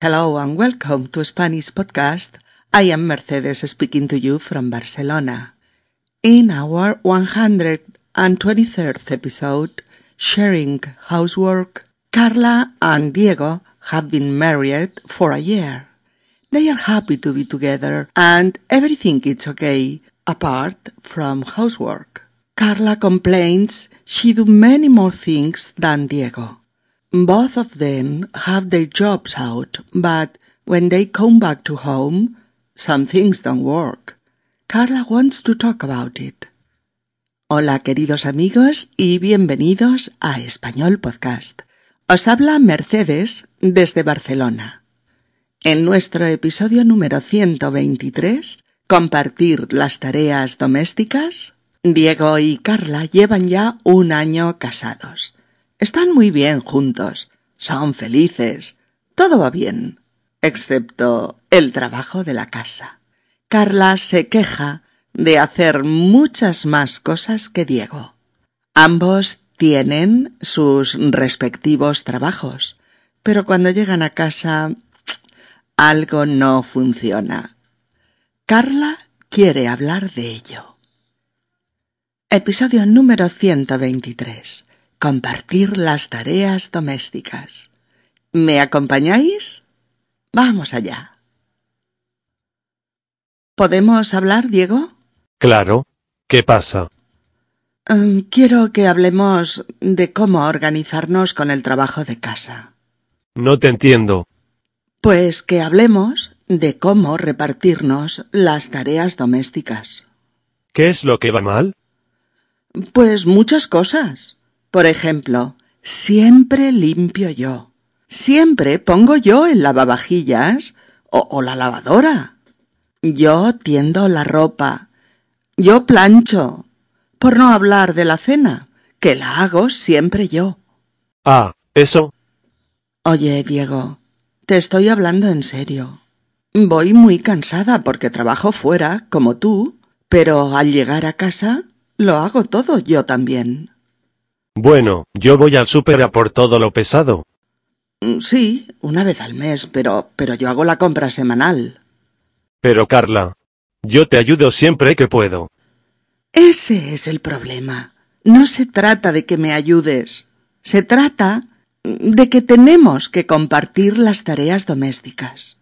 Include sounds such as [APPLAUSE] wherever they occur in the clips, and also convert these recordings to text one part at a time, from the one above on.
Hello and welcome to Spanish Podcast. I am Mercedes speaking to you from Barcelona. In our 123rd episode, Sharing Housework, Carla and Diego have been married for a year. They are happy to be together and everything is okay apart from housework. Carla complains she do many more things than Diego. Both of them have their jobs out, but when they come back to home, some things don't work. Carla wants to talk about it. Hola queridos amigos y bienvenidos a Español Podcast. Os habla Mercedes desde Barcelona. En nuestro episodio número 123, Compartir las tareas domésticas, Diego y Carla llevan ya un año casados. Están muy bien juntos, son felices, todo va bien, excepto el trabajo de la casa. Carla se queja de hacer muchas más cosas que Diego. Ambos tienen sus respectivos trabajos, pero cuando llegan a casa algo no funciona. Carla quiere hablar de ello. Episodio número 123. Compartir las tareas domésticas. ¿Me acompañáis? Vamos allá. ¿Podemos hablar, Diego? Claro. ¿Qué pasa? Um, quiero que hablemos de cómo organizarnos con el trabajo de casa. No te entiendo. Pues que hablemos de cómo repartirnos las tareas domésticas. ¿Qué es lo que va mal? Pues muchas cosas. Por ejemplo, siempre limpio yo. Siempre pongo yo el lavavajillas o, o la lavadora. Yo tiendo la ropa. Yo plancho. Por no hablar de la cena, que la hago siempre yo. Ah, eso. Oye, Diego, te estoy hablando en serio. Voy muy cansada porque trabajo fuera, como tú, pero al llegar a casa lo hago todo yo también. Bueno, yo voy al súper a por todo lo pesado. Mm, Sí, una vez al mes, pero pero yo hago la compra semanal. Pero Carla, yo te ayudo siempre que puedo. Ese es el problema. No se trata de que me ayudes. Se trata de que tenemos que compartir las tareas domésticas.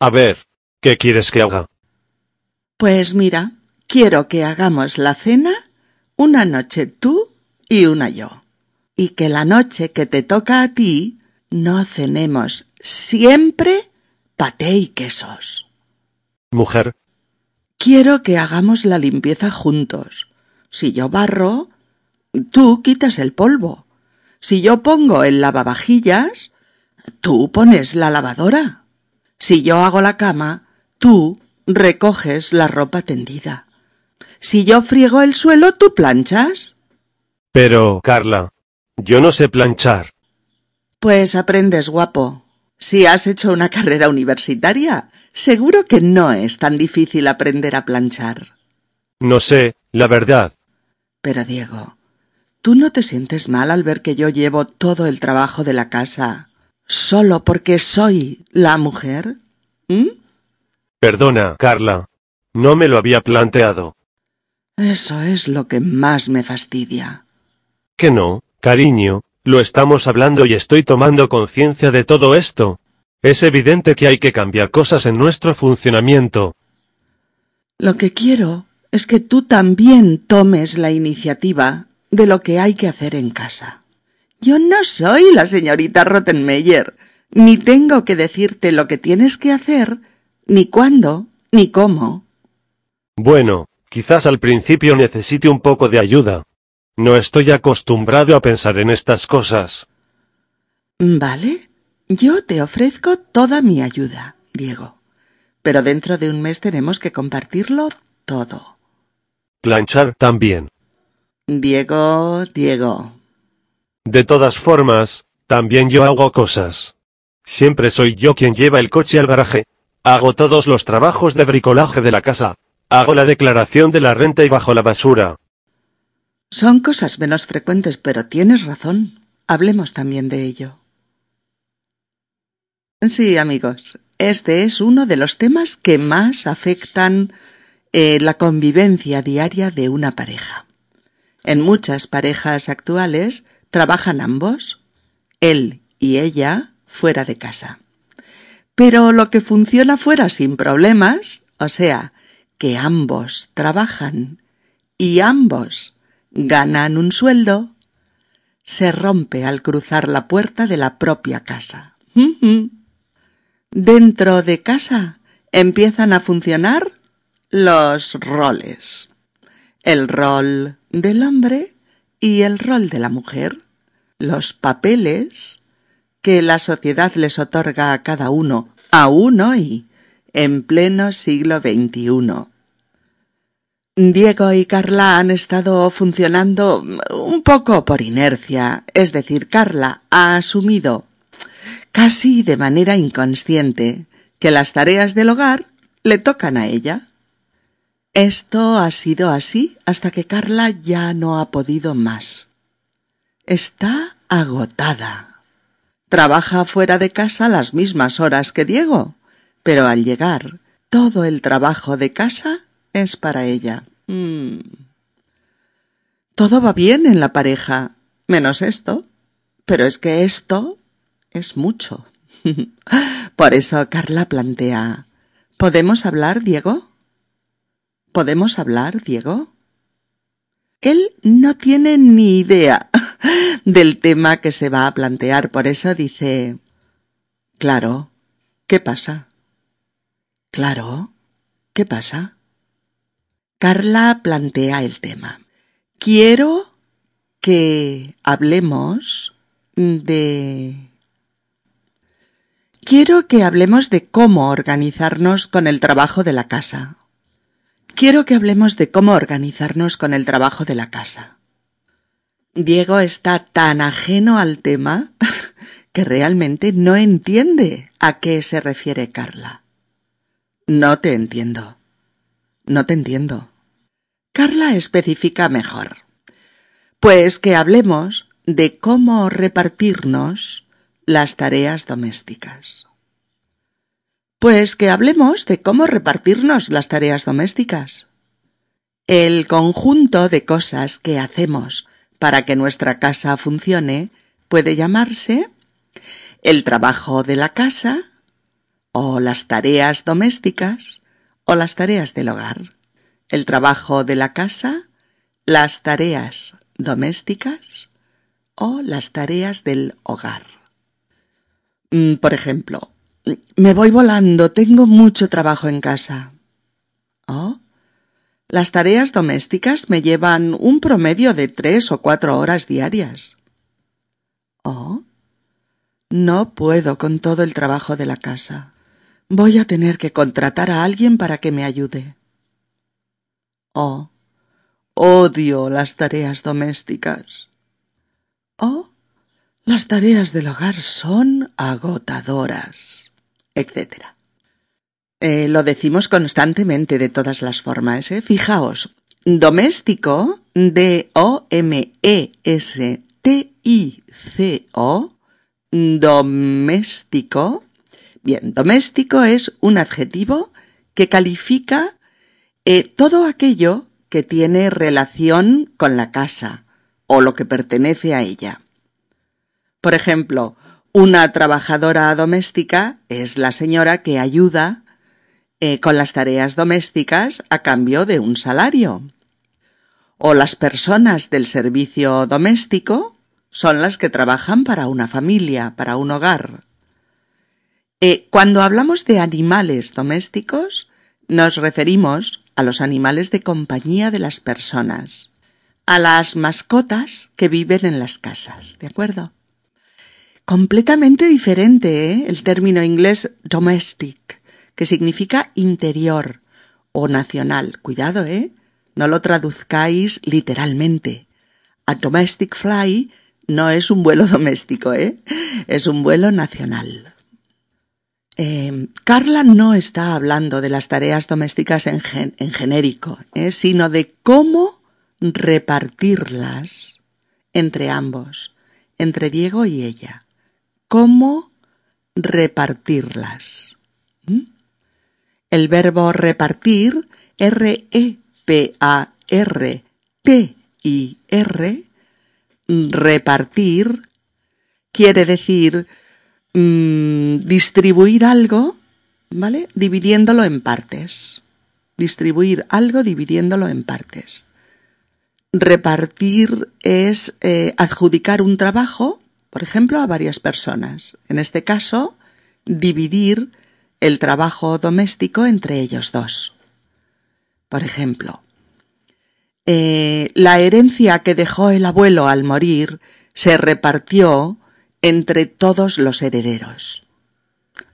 A ver, ¿qué quieres que haga? Pues mira, quiero que hagamos la cena una noche tú y una yo. Y que la noche que te toca a ti no cenemos siempre paté y quesos. Mujer, Quiero que hagamos la limpieza juntos. Si yo barro, tú quitas el polvo. Si yo pongo el lavavajillas, tú pones la lavadora. Si yo hago la cama, tú recoges la ropa tendida. Si yo friego el suelo, tú planchas. Pero Carla, yo no sé planchar. Pues aprendes guapo. Si has hecho una carrera universitaria, seguro que no es tan difícil aprender a planchar. No sé, la verdad. Pero Diego, ¿tú no te sientes mal al ver que yo llevo todo el trabajo de la casa solo porque soy la mujer? ¿Mm? Perdona, Carla. No me lo había planteado. Eso es lo que más me fastidia. Que no, cariño, lo estamos hablando y estoy tomando conciencia de todo esto. Es evidente que hay que cambiar cosas en nuestro funcionamiento. Lo que quiero es que tú también tomes la iniciativa de lo que hay que hacer en casa. Yo no soy la señorita Rottenmeier, ni tengo que decirte lo que tienes que hacer, ni cuándo, ni cómo. Bueno, quizás al principio necesite un poco de ayuda. No estoy acostumbrado a pensar en estas cosas. Vale, yo te ofrezco toda mi ayuda, Diego. Pero dentro de un mes tenemos que compartirlo todo. Planchar también. Diego, Diego. De todas formas, también yo hago cosas. Siempre soy yo quien lleva el coche al garaje. Hago todos los trabajos de bricolaje de la casa. Hago la declaración de la renta y bajo la basura. Son cosas menos frecuentes, pero tienes razón. Hablemos también de ello. Sí, amigos, este es uno de los temas que más afectan eh, la convivencia diaria de una pareja. En muchas parejas actuales trabajan ambos, él y ella, fuera de casa. Pero lo que funciona fuera sin problemas, o sea, que ambos trabajan y ambos ganan un sueldo, se rompe al cruzar la puerta de la propia casa. [LAUGHS] Dentro de casa empiezan a funcionar los roles. El rol del hombre y el rol de la mujer. Los papeles que la sociedad les otorga a cada uno, aún hoy, en pleno siglo XXI. Diego y Carla han estado funcionando un poco por inercia, es decir, Carla ha asumido casi de manera inconsciente que las tareas del hogar le tocan a ella. Esto ha sido así hasta que Carla ya no ha podido más. Está agotada. Trabaja fuera de casa las mismas horas que Diego, pero al llegar todo el trabajo de casa es para ella. Mm. Todo va bien en la pareja, menos esto. Pero es que esto es mucho. [LAUGHS] Por eso Carla plantea ¿Podemos hablar, Diego? ¿Podemos hablar, Diego? Él no tiene ni idea [LAUGHS] del tema que se va a plantear, por eso dice Claro, ¿qué pasa? Claro, ¿qué pasa? Carla plantea el tema. Quiero que hablemos de... Quiero que hablemos de cómo organizarnos con el trabajo de la casa. Quiero que hablemos de cómo organizarnos con el trabajo de la casa. Diego está tan ajeno al tema [LAUGHS] que realmente no entiende a qué se refiere Carla. No te entiendo. No te entiendo. Carla especifica mejor. Pues que hablemos de cómo repartirnos las tareas domésticas. Pues que hablemos de cómo repartirnos las tareas domésticas. El conjunto de cosas que hacemos para que nuestra casa funcione puede llamarse el trabajo de la casa o las tareas domésticas o las tareas del hogar, el trabajo de la casa, las tareas domésticas o las tareas del hogar. Mm, por ejemplo, me voy volando, tengo mucho trabajo en casa. Oh, las tareas domésticas me llevan un promedio de tres o cuatro horas diarias. Oh, no puedo con todo el trabajo de la casa. Voy a tener que contratar a alguien para que me ayude. Oh, odio las tareas domésticas. Oh, las tareas del hogar son agotadoras, etc. Eh, lo decimos constantemente de todas las formas. ¿eh? Fijaos, doméstico, D-O-M-E-S-T-I-C-O, doméstico, Bien, doméstico es un adjetivo que califica eh, todo aquello que tiene relación con la casa o lo que pertenece a ella. Por ejemplo, una trabajadora doméstica es la señora que ayuda eh, con las tareas domésticas a cambio de un salario. O las personas del servicio doméstico son las que trabajan para una familia, para un hogar. Eh, cuando hablamos de animales domésticos, nos referimos a los animales de compañía de las personas, a las mascotas que viven en las casas, ¿de acuerdo? Completamente diferente, ¿eh? El término inglés domestic, que significa interior o nacional. Cuidado, ¿eh? No lo traduzcáis literalmente. A domestic fly no es un vuelo [LAUGHS] doméstico, ¿eh? Es un vuelo nacional. Eh, Carla no está hablando de las tareas domésticas en, genérico, eh, sino de cómo repartirlas entre ambos, entre Diego y ella. Cómo repartirlas. ¿Mm? El verbo repartir, R-E-P-A-R-T-I-R, repartir, quiere decir mm, distribuir algo, ¿vale? Dividiéndolo en partes. Distribuir algo dividiéndolo en partes. Repartir es eh, adjudicar un trabajo, por ejemplo, a varias personas. En este caso, dividir el trabajo doméstico entre ellos dos. Por ejemplo, eh, la herencia que dejó el abuelo al morir se repartió entre todos los herederos.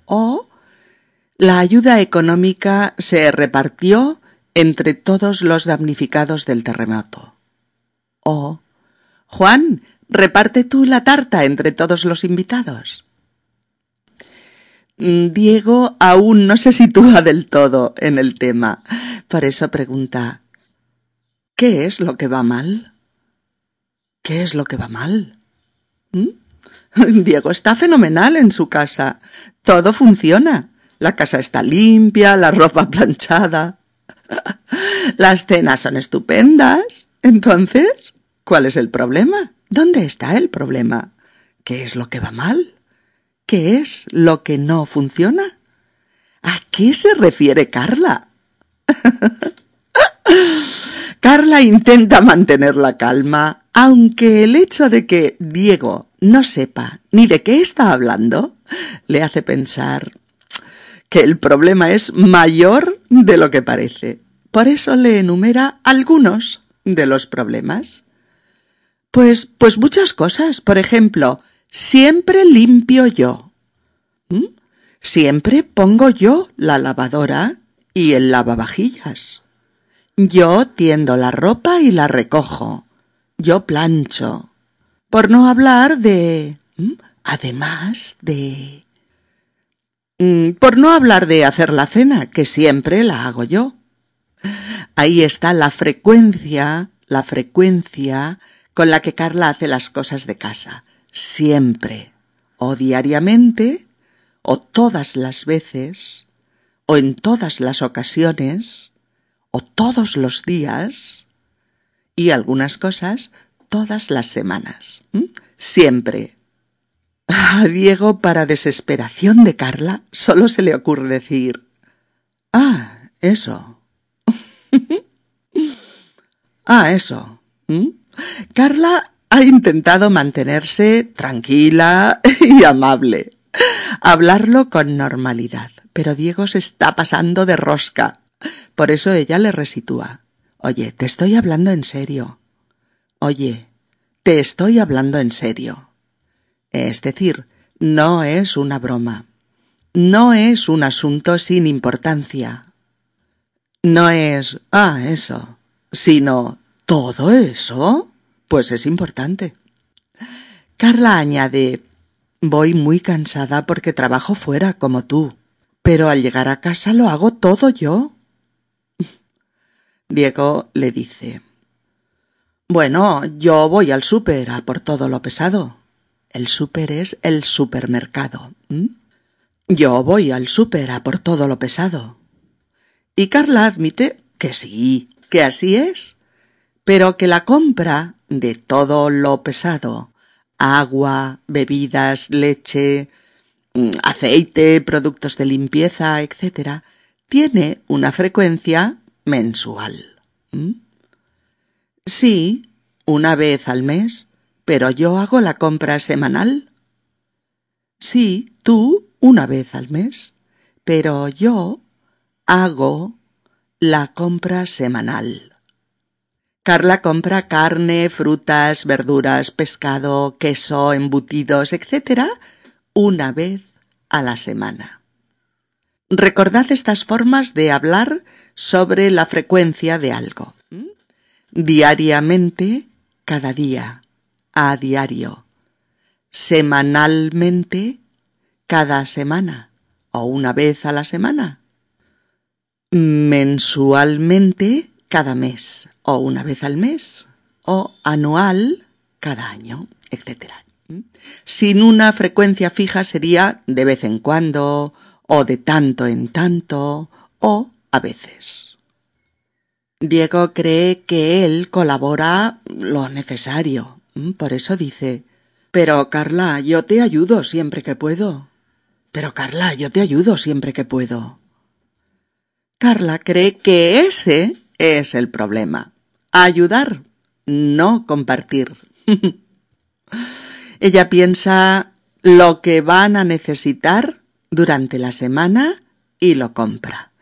O la ayuda económica se repartió entre todos los damnificados del terremoto. Oh, Juan, reparte tú la tarta entre todos los invitados. Diego aún no se sitúa del todo en el tema. Por eso pregunta ¿Qué es lo que va mal? ¿Qué es lo que va mal? ¿Mm? [LAUGHS] Diego está fenomenal en su casa. Todo funciona. La casa está limpia, la ropa [LAUGHS] planchada. [LAUGHS] Las cenas son estupendas. Entonces, ¿Cuál es el problema? ¿Dónde está el problema? ¿Qué es lo que va mal? ¿Qué es lo que no funciona? ¿A qué se refiere Carla? Carla intenta mantener la calma, aunque el hecho de que Diego no sepa ni de qué está hablando le hace pensar que el problema es mayor de lo que parece. Por eso le enumera algunos de los problemas. Pues, pues muchas cosas. Por ejemplo, siempre limpio yo. ¿Mm? Siempre pongo yo la lavadora y el lavavajillas. Yo tiendo la ropa y la recojo. Yo plancho. Por no hablar de... Además de... Mm, por no hablar de hacer la cena, que siempre la hago yo. Ahí está la frecuencia, la frecuencia con la que Carla hace las cosas de casa, siempre, o diariamente, o todas las veces, o en todas las ocasiones, o todos los días, y algunas cosas todas las semanas. Siempre. A Diego, para desesperación de Carla, solo se le ocurre decir Ah, eso. [LAUGHS] ah, eso. Carla ha intentado mantenerse tranquila [LAUGHS] y amable, hablarlo con normalidad, pero Diego se está pasando de rosca. Por eso ella le resitúa. Oye, te estoy hablando en serio. Oye, te estoy hablando en serio. Es decir, no es una broma. No es un asunto sin importancia. No es, ah, eso, sino ¿Todo eso? Pues es importante. Carla añade Voy muy cansada porque trabajo fuera, como tú, pero al llegar a casa lo hago todo yo. Diego le dice Bueno, yo voy al súper a por todo lo pesado. El súper es el supermercado. Yo voy al súper a por todo lo pesado. Y Carla admite que sí, que así es pero que la compra de todo lo pesado, agua, bebidas, leche, mm, aceite, productos de limpieza, etc., tiene una frecuencia mensual. ¿Mm? Sí, una vez al mes, pero yo hago la compra semanal. Sí, tú una vez al mes, pero yo hago la compra semanal. Carla compra carne, frutas, verduras, pescado, queso, embutidos, etc. una vez a la semana. Recordad estas formas de hablar sobre la frecuencia de algo. Diariamente, cada día, a diario. Semanalmente, cada semana o una vez a la semana. Mensualmente, cada mes o una vez al mes o anual cada año, etc. Sin una frecuencia fija sería de vez en cuando, o de tanto en tanto, o a veces. Diego cree que él colabora lo necesario. Por eso dice, pero Carla, yo te ayudo siempre que puedo. Pero Carla, yo te ayudo siempre que puedo. Carla cree que ese es el problema. Ayudar, no compartir. [LAUGHS] Ella piensa lo que van a necesitar durante la semana y lo compra.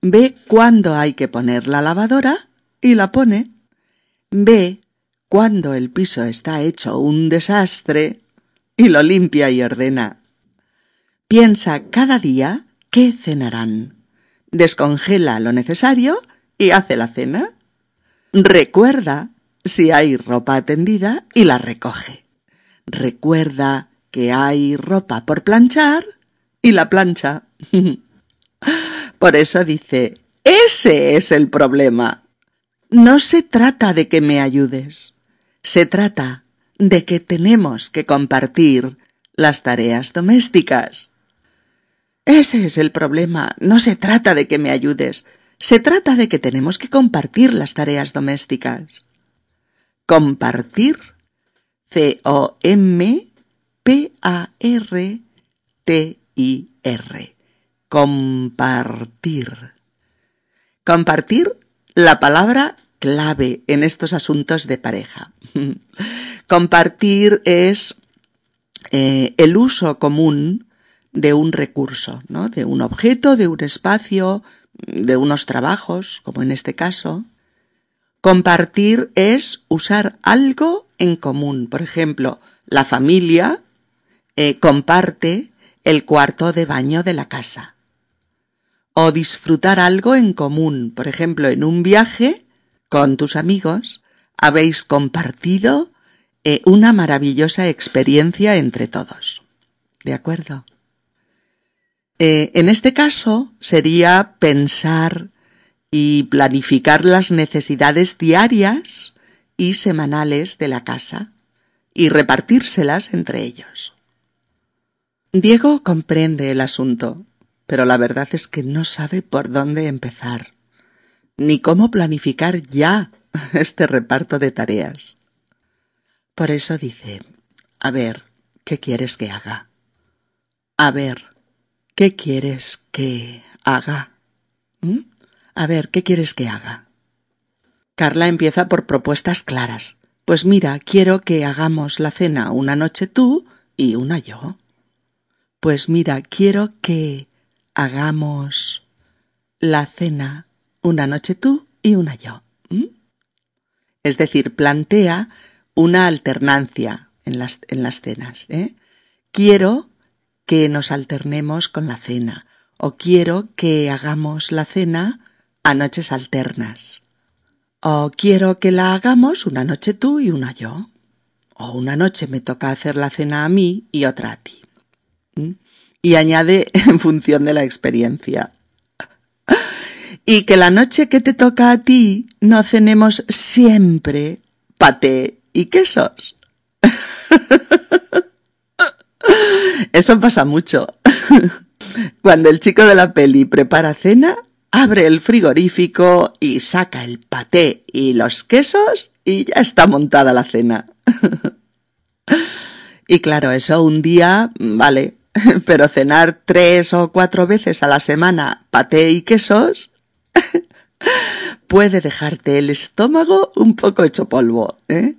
Ve cuándo hay que poner la lavadora y la pone. Ve cuándo el piso está hecho un desastre y lo limpia y ordena. Piensa cada día qué cenarán. Descongela lo necesario y hace la cena. Recuerda si hay ropa tendida y la recoge. Recuerda que hay ropa por planchar y la plancha. [LAUGHS] por eso dice, ese es el problema. No se trata de que me ayudes, se trata de que tenemos que compartir las tareas domésticas. Ese es el problema. No se trata de que me ayudes. Se trata de que tenemos que compartir las tareas domésticas. Compartir. C-O-M-P-A-R-T-I-R. Compartir. Compartir la palabra clave en estos asuntos de pareja. [LAUGHS] Compartir es eh, el uso común de un recurso, ¿no? De un objeto, de un espacio, de unos trabajos, como en este caso. Compartir es usar algo en común. Por ejemplo, la familia eh, comparte el cuarto de baño de la casa. O disfrutar algo en común. Por ejemplo, en un viaje con tus amigos habéis compartido eh, una maravillosa experiencia entre todos. ¿De acuerdo? Eh, en este caso sería pensar y planificar las necesidades diarias y semanales de la casa y repartírselas entre ellos. Diego comprende el asunto, pero la verdad es que no sabe por dónde empezar, ni cómo planificar ya [LAUGHS] este reparto de tareas. Por eso dice, a ver, ¿qué quieres que haga? A ver, ¿Qué quieres que haga? ¿Mm? A ver, ¿qué quieres que haga? Carla empieza por propuestas claras. Pues mira, quiero que hagamos la cena una noche tú y una yo. Pues mira, quiero que hagamos la cena una noche tú y una yo. Es decir, plantea una alternancia en las, en las cenas. ¿eh? Quiero que nos alternemos con la cena, o quiero que hagamos la cena a noches alternas, o quiero que la hagamos una noche tú y una yo, o una noche me toca hacer la cena a mí y otra a ti. Y añade [LAUGHS] en función de la experiencia. Y que la noche que te toca a ti no cenemos siempre paté y quesos. [LAUGHS] Eso pasa mucho. [LAUGHS] Cuando el chico de la peli prepara cena, abre el frigorífico y saca el paté y los quesos y ya está montada la cena. y claro, eso un día, vale, [LAUGHS] pero cenar tres o cuatro veces a la semana paté y quesos [LAUGHS] puede dejarte el estómago un poco hecho polvo. ¿eh?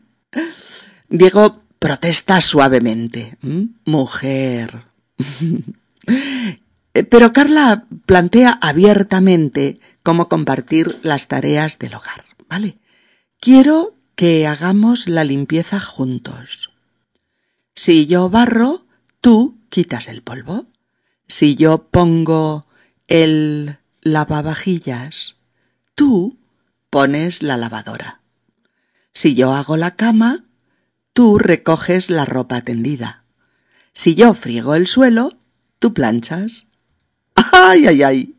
Diego protesta suavemente. Mujer. [LAUGHS] Pero Carla plantea abiertamente cómo compartir las tareas del hogar, ¿vale? Quiero que hagamos la limpieza juntos. Si yo barro, tú quitas el polvo. Si yo pongo el lavavajillas, tú pones la lavadora. Si yo hago la cama, tú recoges la ropa tendida. Si yo friego el suelo, tú planchas. ¡Ay, ay, ay!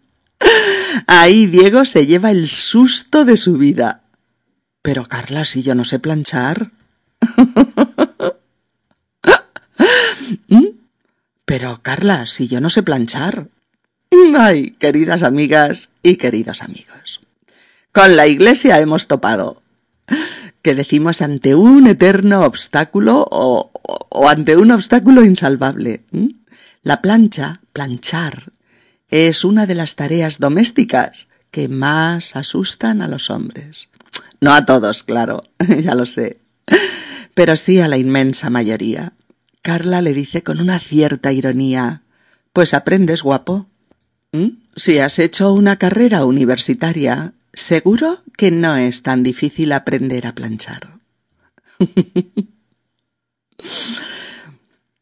Ahí Diego se lleva el susto de su vida. Pero Carla, si yo no sé planchar. Pero, Carla, si yo no sé planchar. Ay, queridas amigas y queridos amigos. Con la iglesia hemos topado. Que decimos ante un eterno obstáculo o, o ante un obstáculo insalvable. La plancha, planchar, es una de las tareas domésticas que más asustan a los hombres. No a todos, claro, [LAUGHS] ya lo sé, pero sí a la inmensa mayoría. Carla le dice con una cierta ironía, Pues aprendes, guapo. Si has hecho una carrera universitaria, seguro que no es tan difícil aprender a planchar. [LAUGHS]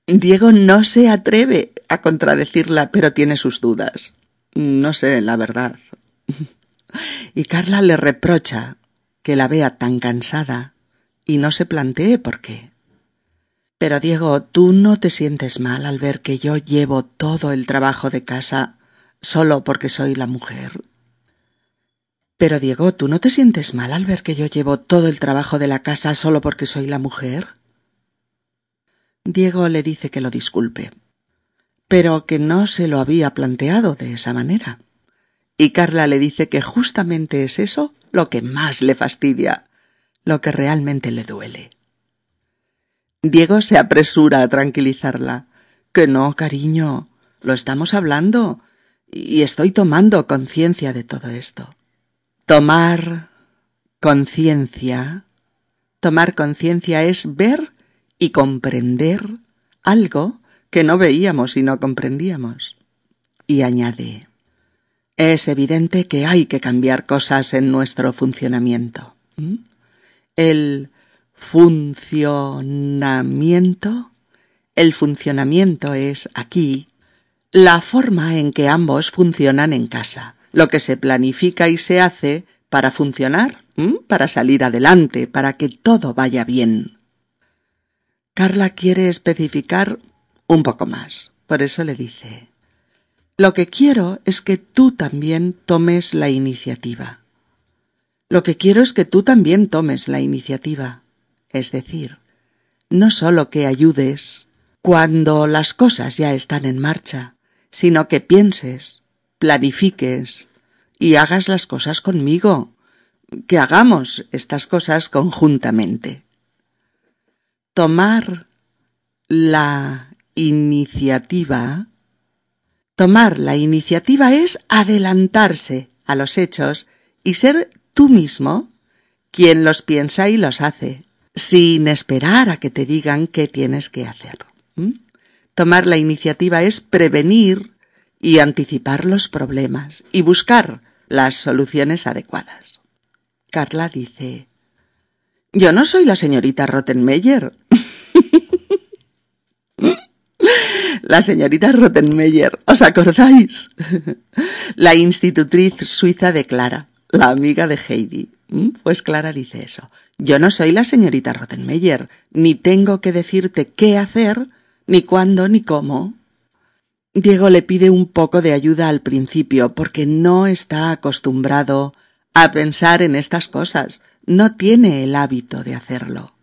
Diego no se atreve a contradecirla, pero tiene sus dudas. No sé, la verdad. Y Carla le reprocha que la vea tan cansada y no se plantee por qué. Pero Diego, tú no te sientes mal al ver que yo llevo todo el trabajo de casa solo porque soy la mujer. Pero Diego, ¿tú no te sientes mal al ver que yo llevo todo el trabajo de la casa solo porque soy la mujer? Diego le dice que lo disculpe, pero que no se lo había planteado de esa manera. Y Carla le dice que justamente es eso lo que más le fastidia, lo que realmente le duele. Diego se apresura a tranquilizarla. Que no, cariño, lo estamos hablando y estoy tomando conciencia de todo esto. Tomar conciencia. Tomar conciencia es ver y comprender algo que no veíamos y no comprendíamos. Y añade, es evidente que hay que cambiar cosas en nuestro funcionamiento. El funcionamiento, el funcionamiento es aquí la forma en que ambos funcionan en casa, lo que se planifica y se hace para funcionar, para salir adelante, para que todo vaya bien. Carla quiere especificar un poco más. Por eso le dice, lo que quiero es que tú también tomes la iniciativa. Lo que quiero es que tú también tomes la iniciativa. Es decir, no solo que ayudes cuando las cosas ya están en marcha, sino que pienses, planifiques y hagas las cosas conmigo, que hagamos estas cosas conjuntamente tomar la iniciativa. Tomar la iniciativa es adelantarse a los hechos y ser tú mismo quien los piensa y los hace, sin esperar a que te digan qué tienes que hacer. Tomar la iniciativa es prevenir y anticipar los problemas y buscar las soluciones adecuadas. Carla dice, yo no soy la señorita Rottenmeier. [LAUGHS] La señorita Rottenmeier, ¿os acordáis? [LAUGHS] La institutriz suiza de Clara, la amiga de Heidi. ¿Mm? Pues Clara dice eso. Yo no soy la señorita Rottenmeier, ni tengo que decirte qué hacer, ni cuándo, ni cómo. Diego le pide un poco de ayuda al principio, porque no está acostumbrado a pensar en estas cosas, no tiene el hábito de hacerlo.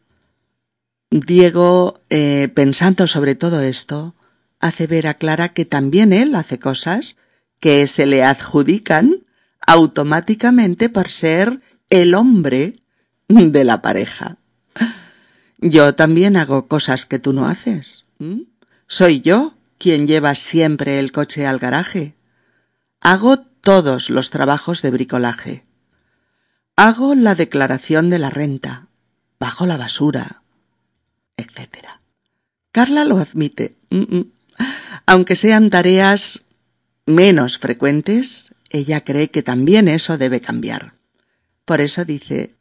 Diego, eh, pensando sobre todo esto, hace ver a Clara que también él hace cosas que se le adjudican automáticamente por ser el hombre de la pareja. Yo también hago cosas que tú no haces. Soy yo quien lleva siempre el coche al garaje. Hago todos los trabajos de bricolaje. Hago la declaración de la renta, bajo la basura, etc. Carla lo admite. Aunque sean tareas menos frecuentes, ella cree que también eso debe cambiar. Por eso dice,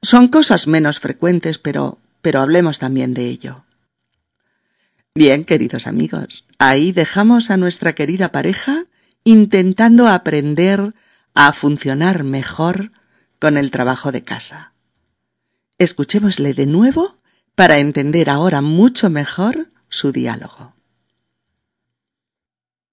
son cosas menos frecuentes, pero, pero hablemos también de ello. Bien, queridos amigos, ahí dejamos a nuestra querida pareja intentando aprender a funcionar mejor con el trabajo de casa. Escuchémosle de nuevo para entender ahora mucho mejor su diálogo.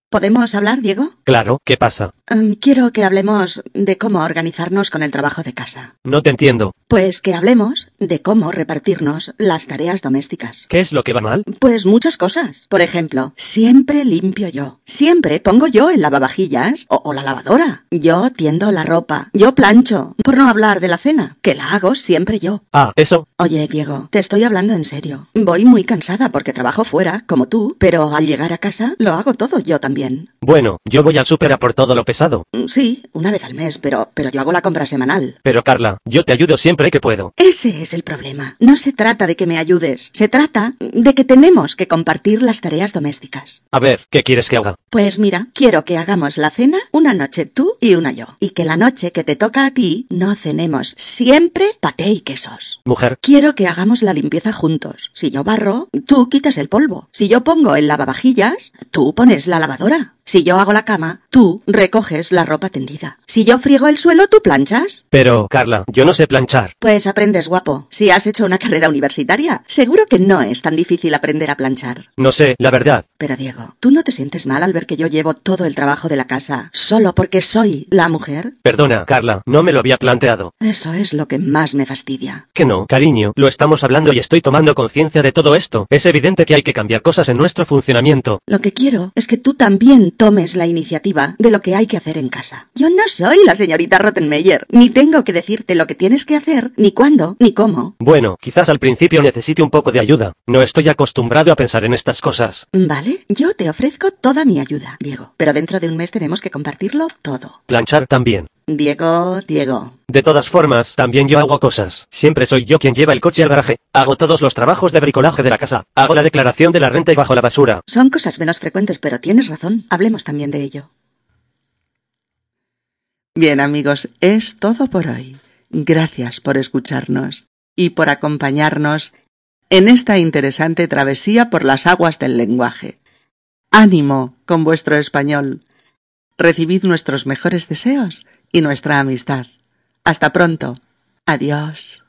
¿Podemos hablar, Diego? Claro, ¿qué pasa? Mm, quiero que hablemos de cómo organizarnos con el trabajo de casa. No te entiendo. Pues que hablemos de cómo repartirnos las tareas domésticas. ¿Qué es lo que va mal? Pues muchas cosas. Por ejemplo, siempre limpio yo. Siempre pongo yo el lavavajillas o, o la lavadora. Yo tiendo la ropa. Yo plancho. Por no hablar de la cena, que la hago siempre yo. Ah, eso. Oye, Diego, te estoy hablando en serio. Voy muy cansada porque trabajo fuera, como tú, pero al llegar a casa lo hago todo yo también. Bueno, yo voy al súper a por todo lo pesado. Mm, Sí, una vez al mes, pero, pero yo hago la compra semanal. Pero Carla, yo te ayudo siempre que puedo. Ese es el problema. No se trata de que me ayudes, se trata de que tenemos que compartir las tareas domésticas. A ver, ¿qué quieres que haga? Pues mira, quiero que hagamos la cena una noche tú y una yo. Y que la noche que te toca a ti no cenemos siempre paté y quesos. Mujer, Quiero que hagamos la limpieza juntos. Si yo barro, tú quitas el polvo. Si yo pongo el lavavajillas, tú pones la lavadora. Si yo hago la cama, tú recoges la ropa tendida. Si yo friego el suelo, tú planchas. pero Carla, yo no sé planchar. Pues aprendes guapo. Si has hecho una carrera universitaria, seguro que no es tan difícil aprender a planchar. No sé, la verdad. Pero Diego, ¿tú no te sientes mal al ver que yo llevo todo el trabajo de la casa solo porque soy la mujer? Perdona, Carla, no me lo había planteado. Eso es lo que más me fastidia. Que no, cariño, lo estamos hablando y estoy tomando conciencia de todo esto. Es evidente que hay que cambiar cosas en nuestro funcionamiento. Lo que quiero es que tú también tomes la iniciativa de lo que hay que hacer en casa. Yo no soy la señorita Rottenmeier, ni tengo que decirte lo que tienes que hacer, ni cuándo, ni cómo. Bueno, quizás al principio necesite un poco de ayuda. No estoy acostumbrado a pensar en estas cosas. Vale, yo te ofrezco toda mi ayuda, Diego. Pero dentro de un mes tenemos que compartirlo todo. Planchar también. Diego, Diego. De todas formas, también yo hago cosas. Siempre soy yo quien lleva el coche al garaje. Hago todos los trabajos de bricolaje de la casa. Hago la declaración de la renta y bajo la basura. Son cosas menos frecuentes, pero tienes razón. Hablemos también de ello. Bien amigos, es todo por hoy. Gracias por escucharnos y por acompañarnos en esta interesante travesía por las aguas del lenguaje. Ánimo con vuestro español. Recibid nuestros mejores deseos y nuestra amistad. Hasta pronto. Adiós.